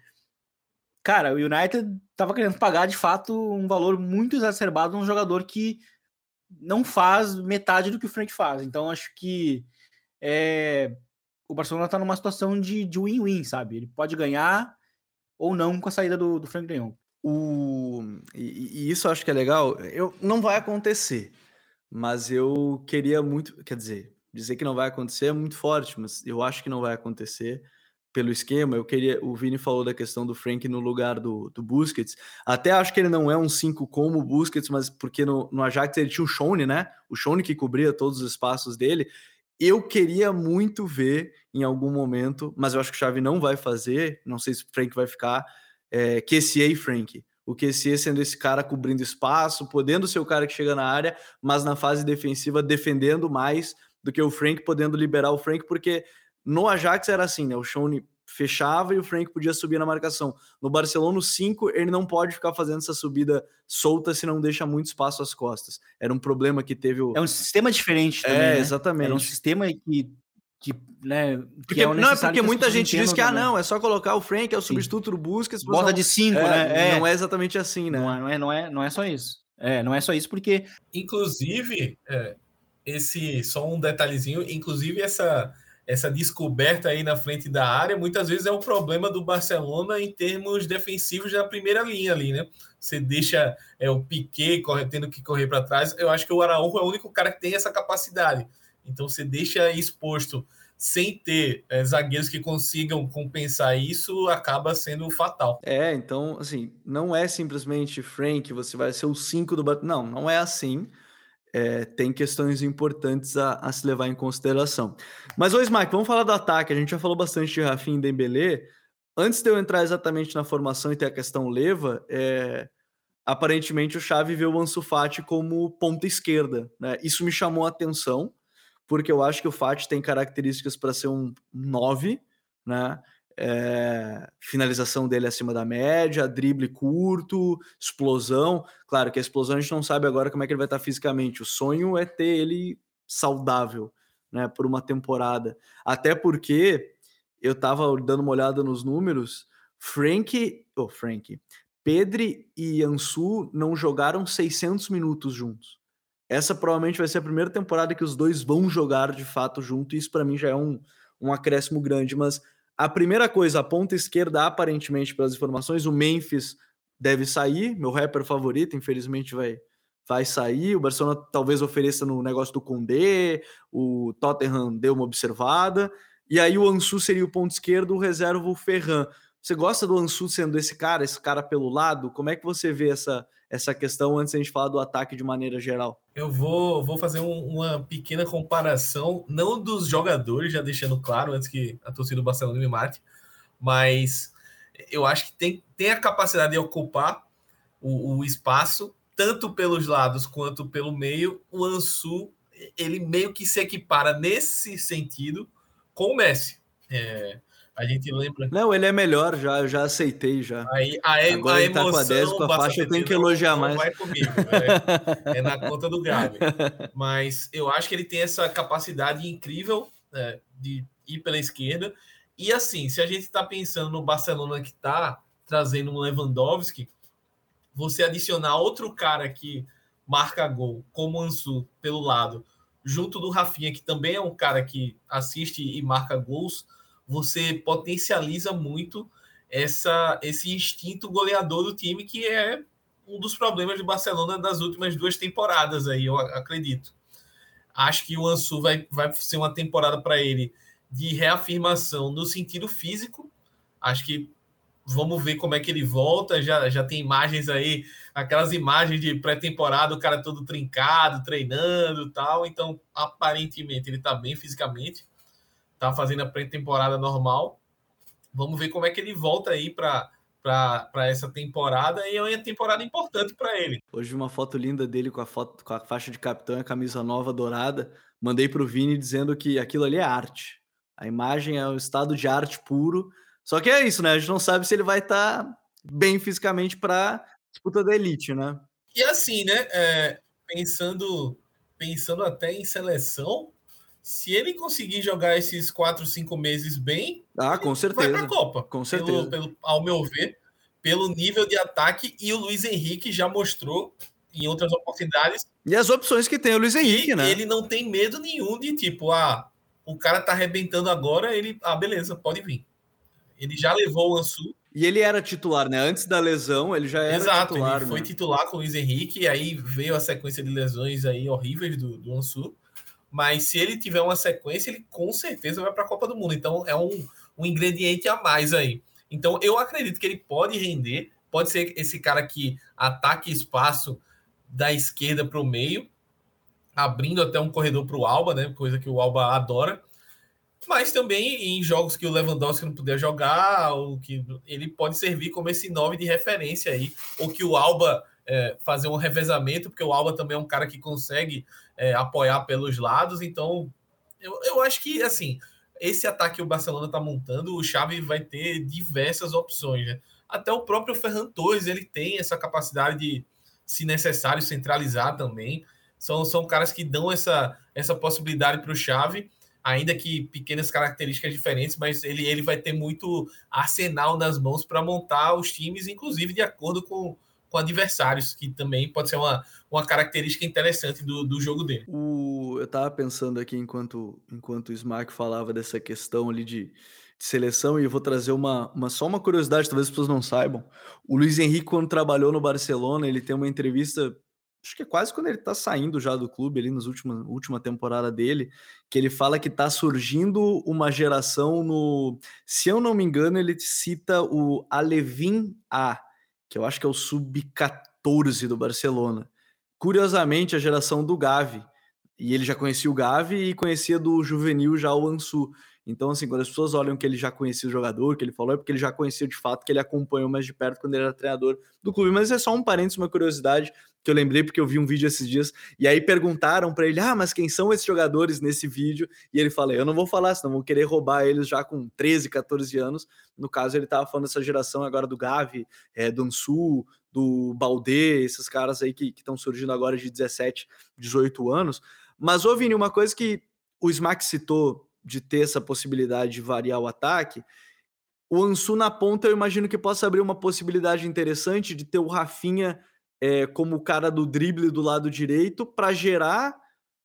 cara, o United estava querendo pagar de fato um valor muito exacerbado num jogador que não faz metade do que o Frank faz. Então acho que é, o Barcelona está numa situação de win-win, sabe? Ele pode ganhar ou não com a saída do, do Frank de. O... E, e, isso eu acho que é legal. Eu, não vai acontecer, mas eu queria muito. Quer dizer, dizer que não vai acontecer é muito forte, mas eu acho que não vai acontecer pelo esquema. Eu queria. O Vini falou da questão do Frank no lugar do, do Busquets. Até acho que ele não é um 5 como o Busquets, mas porque no, no Ajax ele tinha o Shone, né? O Shone que cobria todos os espaços dele. Eu queria muito ver em algum momento, mas eu acho que o Xavi não vai fazer. Não sei se o Frank vai ficar. É, QCA Frank. O QCA sendo esse cara cobrindo espaço, podendo ser o cara que chega na área, mas na fase defensiva defendendo mais do que o Frank, podendo liberar o Frank, porque no Ajax era assim, né? O Shone fechava e o Frank podia subir na marcação. No Barcelona, 5, ele não pode ficar fazendo essa subida solta se não deixa muito espaço às costas. Era um problema que teve o. É um sistema diferente também. É, né? exatamente. Era um sistema que. que né, porque, que é não, é porque muita gente diz que, ah, não, é só colocar o Frank, é o substituto do Busquets. Bota de 5, é, né? É. Não é exatamente assim, né? Não é, não é, não é, não é só isso. É, não é só isso porque. Inclusive, é, esse. Só um detalhezinho, inclusive essa essa descoberta aí na frente da área, muitas vezes é um problema do Barcelona em termos defensivos na primeira linha ali, né? Você deixa é, o Piquet corre, tendo que correr para trás. Eu acho que o Araújo é o único cara que tem essa capacidade. Então você deixa exposto sem ter é, zagueiros que consigam compensar isso, acaba sendo fatal. É, então, assim, não é simplesmente Frank, você vai ser o 5 do... Não, não é assim é, tem questões importantes a, a, se levar em consideração. Mas, ô Smack, vamos falar do ataque. A gente já falou bastante de Rafinha e Dembélé. Antes de eu entrar exatamente na formação e ter a questão leva, é, aparentemente o Xavi vê o Ansu Fati como ponta esquerda. Né? Isso me chamou a atenção, porque eu acho que o Fati tem características para ser um 9, né? É, finalização dele acima da média, drible curto, explosão. Claro que a explosão a gente não sabe agora como é que ele vai estar fisicamente. O sonho é ter ele saudável, né, por uma temporada. Até porque eu estava dando uma olhada nos números, Frank, oh, Frank, Pedri e Ansu não jogaram 600 minutos juntos. Essa provavelmente vai ser a primeira temporada que os dois vão jogar de fato junto, e isso para mim já é um, um acréscimo grande, mas a primeira coisa, a ponta esquerda, aparentemente, pelas informações, o Memphis deve sair. Meu rapper favorito, infelizmente, vai, vai sair. O Barcelona talvez ofereça no negócio do Condé, o Tottenham deu uma observada. E aí o Ansu seria o ponto esquerdo, o reserva o Ferran. Você gosta do Ansu sendo esse cara, esse cara pelo lado? Como é que você vê essa, essa questão antes de a gente falar do ataque de maneira geral? Eu vou, vou fazer um, uma pequena comparação, não dos jogadores, já deixando claro antes que a torcida do Barcelona me mate, mas eu acho que tem, tem a capacidade de ocupar o, o espaço, tanto pelos lados quanto pelo meio. O Ansu, ele meio que se equipara nesse sentido com o Messi. É, a gente lembra. Não, ele é melhor já, eu já aceitei já. Aí, a, Agora a ele tá com a 10, com a faixa, eu tenho que elogiar não, mais. Não vai comigo, é, é, na conta do Gabi. Mas eu acho que ele tem essa capacidade incrível é, de ir pela esquerda. E assim, se a gente está pensando no Barcelona que está trazendo um Lewandowski, você adicionar outro cara que marca gol, como o Ansu, pelo lado, junto do Rafinha, que também é um cara que assiste e marca gols você potencializa muito essa, esse instinto goleador do time, que é um dos problemas do Barcelona das últimas duas temporadas aí, eu acredito. Acho que o Ansu vai, vai ser uma temporada para ele de reafirmação no sentido físico. Acho que vamos ver como é que ele volta. Já, já tem imagens aí, aquelas imagens de pré-temporada, o cara todo trincado, treinando tal. Então, aparentemente, ele está bem fisicamente tá fazendo a pré-temporada normal. vamos ver como é que ele volta aí para para essa temporada e é uma temporada importante para ele. Hoje uma foto linda dele com a foto com a faixa de capitão e a camisa nova dourada. Mandei para o Vini dizendo que aquilo ali é arte. A imagem é um estado de arte puro. Só que é isso, né? A gente não sabe se ele vai estar tá bem fisicamente para disputa da elite, né? E assim, né? É, pensando pensando até em seleção, se ele conseguir jogar esses quatro, cinco meses bem, ah, com certeza. vai para a Copa. Com certeza. Pelo, pelo, ao meu ver, pelo nível de ataque, e o Luiz Henrique já mostrou em outras oportunidades. E as opções que tem o Luiz Henrique, né? Ele não tem medo nenhum de tipo, ah, o cara tá arrebentando agora, ele, ah, beleza, pode vir. Ele já levou o Ansu. E ele era titular, né? Antes da lesão, ele já era Exato, titular. Ele foi né? titular com o Luiz Henrique, e aí veio a sequência de lesões aí horríveis do, do Ansu. Mas se ele tiver uma sequência, ele com certeza vai para a Copa do Mundo. Então é um, um ingrediente a mais aí. Então eu acredito que ele pode render, pode ser esse cara que ataque espaço da esquerda para o meio, abrindo até um corredor para o Alba, né? Coisa que o Alba adora. Mas também em jogos que o Lewandowski não puder jogar, ou que ele pode servir como esse nove de referência aí, ou que o Alba é, fazer um revezamento, porque o Alba também é um cara que consegue é, apoiar pelos lados. Então, eu, eu acho que, assim, esse ataque que o Barcelona está montando, o Xavi vai ter diversas opções, né? Até o próprio Ferran Torres, ele tem essa capacidade de, se necessário, centralizar também. São, são caras que dão essa, essa possibilidade para o Xavi, ainda que pequenas características diferentes, mas ele, ele vai ter muito arsenal nas mãos para montar os times, inclusive de acordo com, com adversários, que também pode ser uma, uma característica interessante do, do jogo dele. O, eu tava pensando aqui enquanto, enquanto o Smack falava dessa questão ali de, de, seleção, e eu vou trazer uma, uma só uma curiosidade, talvez as pessoas não saibam. O Luiz Henrique, quando trabalhou no Barcelona, ele tem uma entrevista. Acho que é quase quando ele tá saindo já do clube, ali nas últimas última temporada dele, que ele fala que tá surgindo uma geração no. Se eu não me engano, ele cita o Alevin A, que eu acho que é o sub-14 do Barcelona. Curiosamente, a geração do Gavi, e ele já conhecia o Gavi e conhecia do juvenil já o Ansu. Então, assim, quando as pessoas olham que ele já conhecia o jogador, que ele falou, é porque ele já conhecia de fato, que ele acompanhou mais de perto quando ele era treinador do clube. Mas é só um parênteses, uma curiosidade que eu lembrei porque eu vi um vídeo esses dias e aí perguntaram para ele: "Ah, mas quem são esses jogadores nesse vídeo?" E ele falou: "Eu não vou falar, senão vou querer roubar eles já com 13, 14 anos". No caso, ele estava falando dessa geração agora do Gavi, é, do Ansu, do Baldé, esses caras aí que estão surgindo agora de 17, 18 anos. Mas, ô Vini, uma coisa que o Smack citou de ter essa possibilidade de variar o ataque. O Ansu na ponta, eu imagino que possa abrir uma possibilidade interessante de ter o Rafinha é, como o cara do drible do lado direito para gerar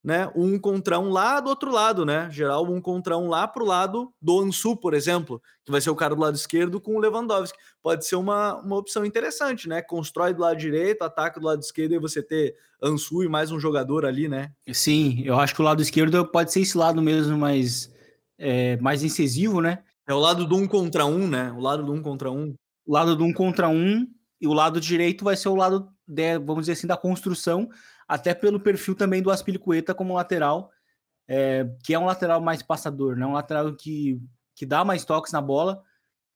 né, um contra um lá do outro lado, né? Gerar um contra um lá para o lado do Ansu, por exemplo, que vai ser o cara do lado esquerdo com o Lewandowski. Pode ser uma, uma opção interessante, né? Constrói do lado direito, ataca do lado esquerdo e você ter Ansu e mais um jogador ali, né? Sim, eu acho que o lado esquerdo pode ser esse lado mesmo, mais, é, mais incisivo, né? É o lado do um contra um, né? O lado do um contra um. O lado do um contra um e o lado direito vai ser o lado, de, vamos dizer assim, da construção até pelo perfil também do Aspilicueta como lateral, é, que é um lateral mais passador, né? Um lateral que, que dá mais toques na bola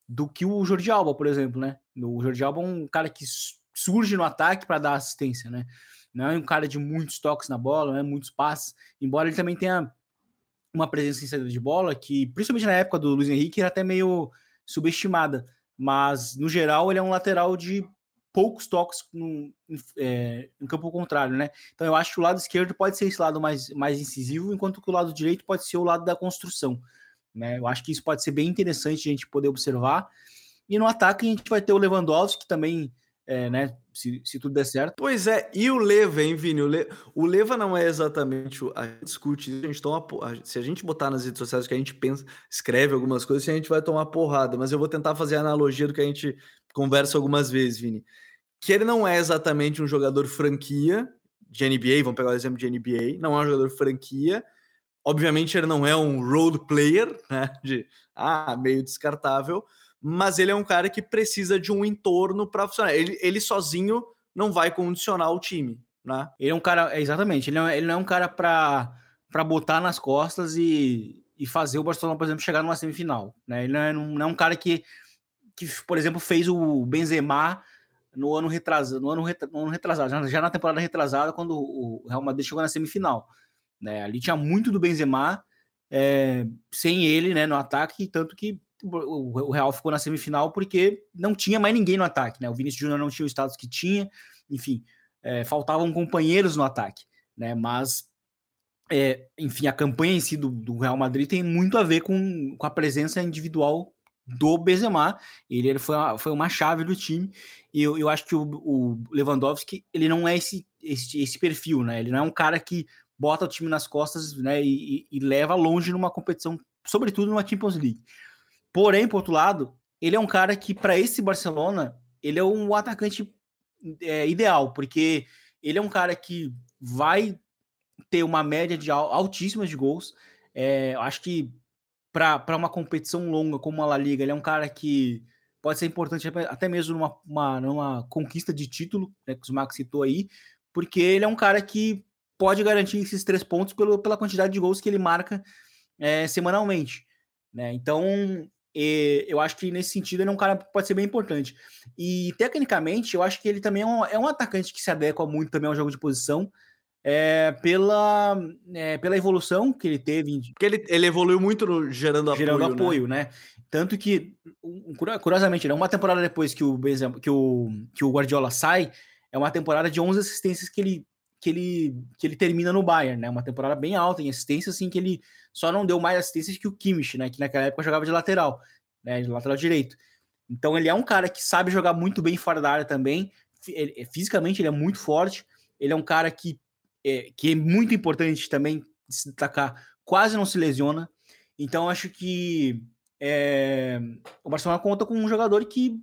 do que o Jordi Alba, por exemplo, né? O Jordi Alba é um cara que surge no ataque para dar assistência, né? Não é um cara de muitos toques na bola, né? muitos passes, embora ele também tenha uma presença em saída de bola que, principalmente na época do Luiz Henrique, era até meio subestimada. Mas, no geral, ele é um lateral de poucos toques no, é, em campo contrário, né? Então eu acho que o lado esquerdo pode ser esse lado mais, mais incisivo, enquanto que o lado direito pode ser o lado da construção, né? Eu acho que isso pode ser bem interessante a gente poder observar. E no ataque a gente vai ter o Lewandowski, que também, é, né, se, se, tudo der certo. Pois é, e o Leva, hein, Vini? O, Le... o Leva não é exatamente. O... A gente discute a gente toma. Se a gente botar nas redes sociais que a gente pensa, escreve algumas coisas, a gente vai tomar porrada, mas eu vou tentar fazer a analogia do que a gente conversa algumas vezes, Vini que ele não é exatamente um jogador franquia de NBA, vamos pegar o exemplo de NBA, não é um jogador franquia. Obviamente ele não é um role player, né, de ah, meio descartável, mas ele é um cara que precisa de um entorno para funcionar. Ele, ele sozinho não vai condicionar o time, né? Ele é um cara, é, exatamente, ele não, é, ele não é um cara para botar nas costas e, e fazer o Barcelona, por exemplo, chegar numa semifinal. Né? Ele não é, não é um cara que, que, por exemplo, fez o Benzema no ano retrasado, no ano, retra, no ano retrasado já, já, na temporada retrasada, quando o Real Madrid chegou na semifinal. Né? Ali tinha muito do Benzema, é, sem ele né, no ataque, tanto que o, Real ficou na semifinal porque não tinha mais ninguém no ataque. Né? O Vinícius Júnior não tinha o status que tinha, enfim, é, faltavam companheiros no ataque. Né? Mas é, enfim, a campanha em si do, do, Real Madrid tem muito a ver com, com a presença individual do Benzema. Ele, ele foi, uma, foi uma chave do time. E eu, eu acho que o, o Lewandowski, ele não é esse, esse, esse, perfil, né? Ele não é um cara que bota o time nas costas né, e, e, e leva longe numa competição, sobretudo numa Champions League. Porém, por outro lado, ele é um cara que, para esse Barcelona, ele é um atacante é, ideal, porque ele é um cara que vai ter uma média de altíssimas de gols. É, acho que para uma competição longa como a La Liga, ele é um cara que pode ser importante até mesmo numa, uma, numa conquista de título, né, que o Max citou aí, porque ele é um cara que pode garantir esses três pontos pelo, pela quantidade de gols que ele marca é, semanalmente. Né? Então, eu acho que nesse sentido ele é um cara que pode ser bem importante. E tecnicamente, eu acho que ele também é um, é um atacante que se adequa muito também ao jogo de posição é, pela, é, pela evolução que ele teve. Porque ele, ele evoluiu muito no, gerando apoio. Gerando apoio, né? né? Tanto que, curiosamente, né, uma temporada depois que o, que, o, que o Guardiola sai, é uma temporada de 11 assistências que ele, que ele, que ele termina no Bayern, né? Uma temporada bem alta em assistências, assim, que ele só não deu mais assistências que o Kimmich, né? Que naquela época jogava de lateral, né? De lateral direito. Então ele é um cara que sabe jogar muito bem fora da área também. Fisicamente ele é muito forte. Ele é um cara que é, que é muito importante também se destacar, quase não se lesiona. Então, acho que é, o Barcelona conta com um jogador que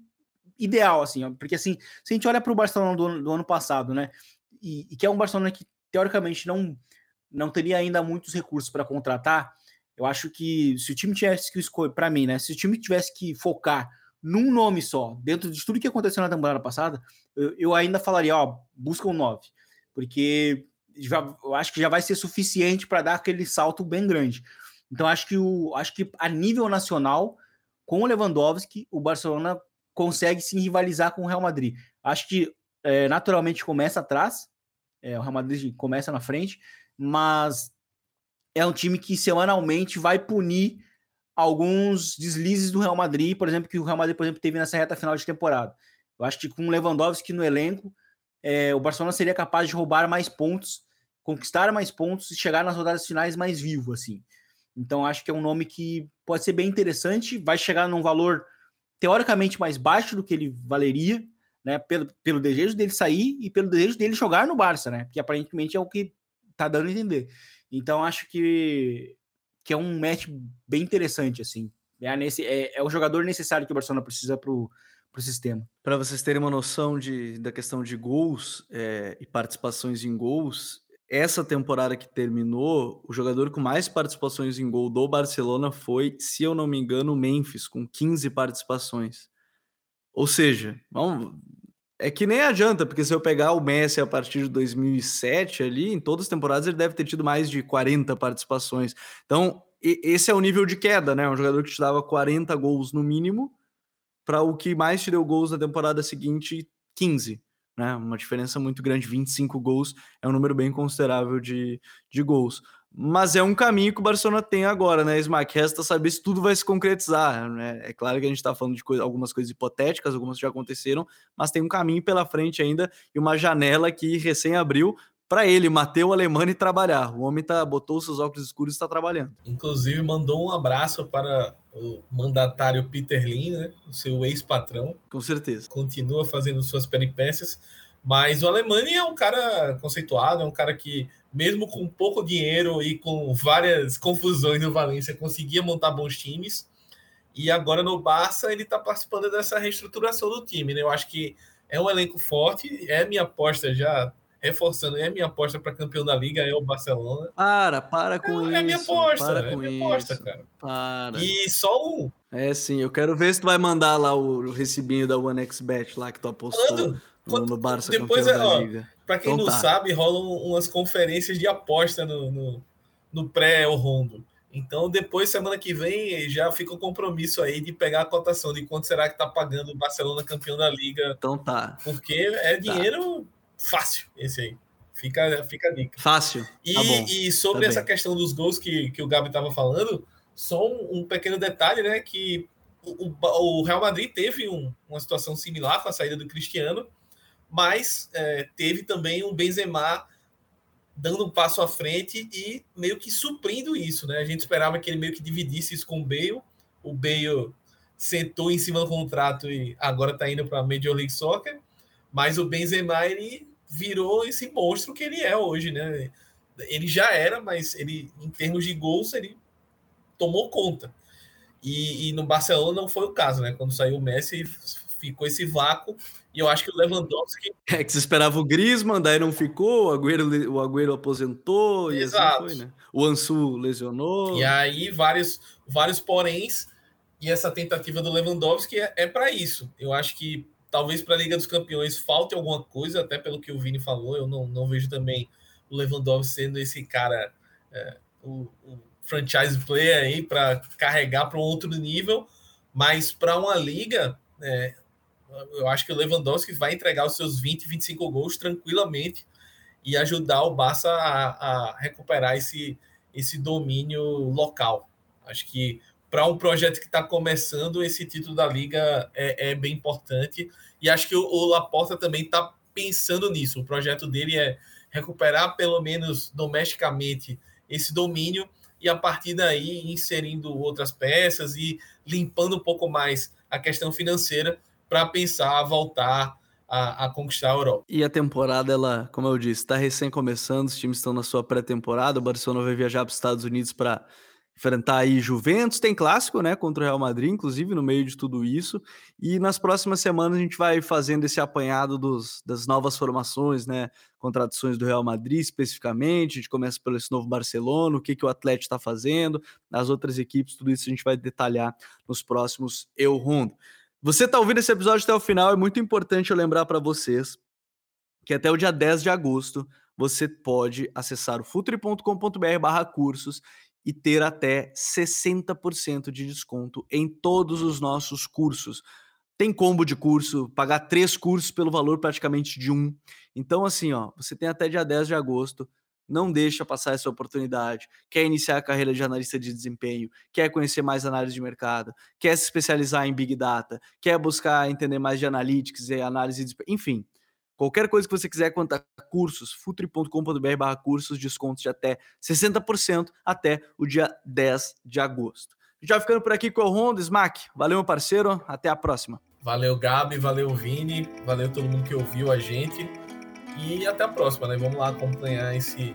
ideal, assim, porque assim, se a gente olha para o Barcelona do, do, ano passado, né, e, e, que é um Barcelona que teoricamente não, não teria ainda muitos recursos para contratar, eu acho que se o time tivesse que escolher, para mim, né, se o time tivesse que focar num nome só, dentro de tudo que aconteceu na temporada passada, eu, eu ainda falaria, ó, busca um 9, porque já, eu acho que já vai ser suficiente para dar aquele salto bem grande. Então acho que o acho que a nível nacional com o Lewandowski o Barcelona consegue se rivalizar com o Real Madrid. Acho que é, naturalmente começa atrás, é, o Real Madrid começa na frente, mas é um time que semanalmente vai punir alguns deslizes do Real Madrid, por exemplo, que o Real Madrid, por exemplo, teve nessa reta final de temporada. Eu acho que com Lewandowski no elenco, é, o Barcelona seria capaz de roubar mais pontos, conquistar mais pontos e chegar nas rodadas finais mais vivo, assim. Então acho que é um nome que pode ser bem interessante, vai chegar num valor teoricamente mais baixo do que ele valeria, né? Pelo, pelo desejo dele sair e pelo desejo dele jogar no Barça, né? Que aparentemente é o que tá dando a entender. Então acho que, que é um match bem interessante, assim. É, nesse, é, é o jogador necessário que o Barcelona precisa para o para o sistema. Para vocês terem uma noção de, da questão de gols é, e participações em gols, essa temporada que terminou, o jogador com mais participações em gol do Barcelona foi, se eu não me engano, o Memphis, com 15 participações. Ou seja, vamos, é que nem adianta, porque se eu pegar o Messi a partir de 2007 ali, em todas as temporadas ele deve ter tido mais de 40 participações. Então, esse é o nível de queda, né? Um jogador que te dava 40 gols no mínimo, para o que mais te deu gols na temporada seguinte, 15. Né? Uma diferença muito grande, 25 gols é um número bem considerável de, de gols. Mas é um caminho que o Barcelona tem agora, né, Smack? Resta saber se tudo vai se concretizar. Né? É claro que a gente está falando de coisa, algumas coisas hipotéticas, algumas já aconteceram, mas tem um caminho pela frente ainda e uma janela que recém abriu para ele, Mateu Alemão e trabalhar. O homem tá, botou seus óculos escuros e está trabalhando. Inclusive, mandou um abraço para o mandatário Peter Lin, né, o seu ex-patrão. Com certeza. Continua fazendo suas peripécias. Mas o Alemani é um cara conceituado, é um cara que, mesmo com pouco dinheiro e com várias confusões no Valência, conseguia montar bons times. E agora no Barça ele está participando dessa reestruturação do time. Né? Eu acho que é um elenco forte, é minha aposta já reforçando, é minha aposta para campeão da liga, é o Barcelona. Para, para com é, isso. É minha aposta, para é com minha aposta, cara. Para. E só um. É sim, eu quero ver se tu vai mandar lá o recibinho da OneXBet lá que tu apostou Mando. No, no Barça Depois, é, ó, Pra quem então, não tá. sabe, rolam umas conferências de aposta no, no, no pré-Rondo. Então, depois, semana que vem, já fica o compromisso aí de pegar a cotação de quanto será que tá pagando o Barcelona campeão da Liga. Então tá. Porque é tá. dinheiro tá. fácil esse aí. Fica, fica a dica. Fácil. E, tá e sobre tá essa questão dos gols que, que o Gabi estava falando, só um, um, pequeno detalhe, né? Que o, o Real Madrid teve um, uma situação similar com a saída do Cristiano, mas é, teve também um Benzema dando um passo à frente e meio que suprindo isso, né? A gente esperava que ele meio que dividisse isso com o Bale. O Bale sentou em cima do contrato e agora está indo para a Major League Soccer, mas o Benzema ele virou esse monstro que ele é hoje, né? Ele já era, mas ele em termos de gols ele tomou conta. E, e no Barcelona não foi o caso, né? Quando saiu o Messi, ficou esse vácuo. E eu acho que o Lewandowski. É que você esperava o Griezmann, daí não ficou, o Agüero, o Agüero aposentou, Exato. e assim foi, né? O Ansu lesionou. E aí, vários, vários poréns, e essa tentativa do Lewandowski é, é para isso. Eu acho que talvez para a Liga dos Campeões falte alguma coisa, até pelo que o Vini falou. Eu não, não vejo também o Lewandowski sendo esse cara, é, o, o franchise player aí para carregar para um outro nível, mas para uma liga, é, eu acho que o Lewandowski vai entregar os seus 20, 25 gols tranquilamente e ajudar o Barça a, a recuperar esse, esse domínio local. Acho que para um projeto que está começando, esse título da liga é, é, bem importante e acho que o, o Laporta também está pensando nisso. O projeto dele é recuperar pelo menos domesticamente esse domínio e a partir daí inserindo outras peças e limpando um pouco mais a questão financeira para pensar voltar a, a, conquistar a Europa. E a temporada, ela, como eu disse, está recém começando, os times estão na sua pré-temporada, o Barcelona vai viajar para os Estados Unidos para enfrentar aí Juventus, tem clássico, né, contra o Real Madrid, inclusive no meio de tudo isso. E nas próximas semanas a gente vai fazendo esse apanhado dos, das novas formações, né, contratações do Real Madrid especificamente. A gente começa pelo esse novo Barcelona, o que que o Atlético está fazendo, as outras equipes, tudo isso a gente vai detalhar nos próximos Eu Rondo. Você está ouvindo esse episódio até o final, é muito importante eu lembrar para vocês que até o dia 10 de agosto você pode acessar o futuri.com.br/cursos e ter até 60% de desconto em todos os nossos cursos. Tem combo de curso, pagar três cursos pelo valor praticamente de um. Então, assim, ó, você tem até dia 10 de agosto. Não deixa passar essa oportunidade. Quer iniciar a carreira de analista de desempenho? Quer conhecer mais análise de mercado? Quer se especializar em Big Data? Quer buscar entender mais de analytics e análise de? Enfim, Qualquer coisa que você quiser quanto a cursos, futre.com.br barra cursos, descontos de até 60% até o dia 10 de agosto. Já ficando por aqui com o Honda, Smack. Valeu, meu parceiro. Até a próxima. Valeu, Gabi. Valeu, Vini. Valeu todo mundo que ouviu a gente. E até a próxima, né? Vamos lá acompanhar esse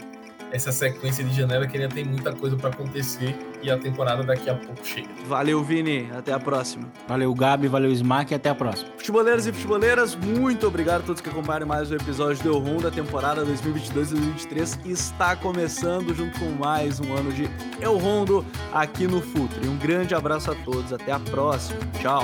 essa sequência de janela que ainda tem muita coisa para acontecer e a temporada daqui a pouco chega. Valeu, Vini. Até a próxima. Valeu, Gabi. Valeu, Smack. Até a próxima. Futeboleiros e futeboleiras, muito obrigado a todos que acompanharam mais um episódio do Eu da temporada 2022-2023. Está começando junto com mais um ano de Eu Rondo aqui no Futre. Um grande abraço a todos. Até a próxima. Tchau.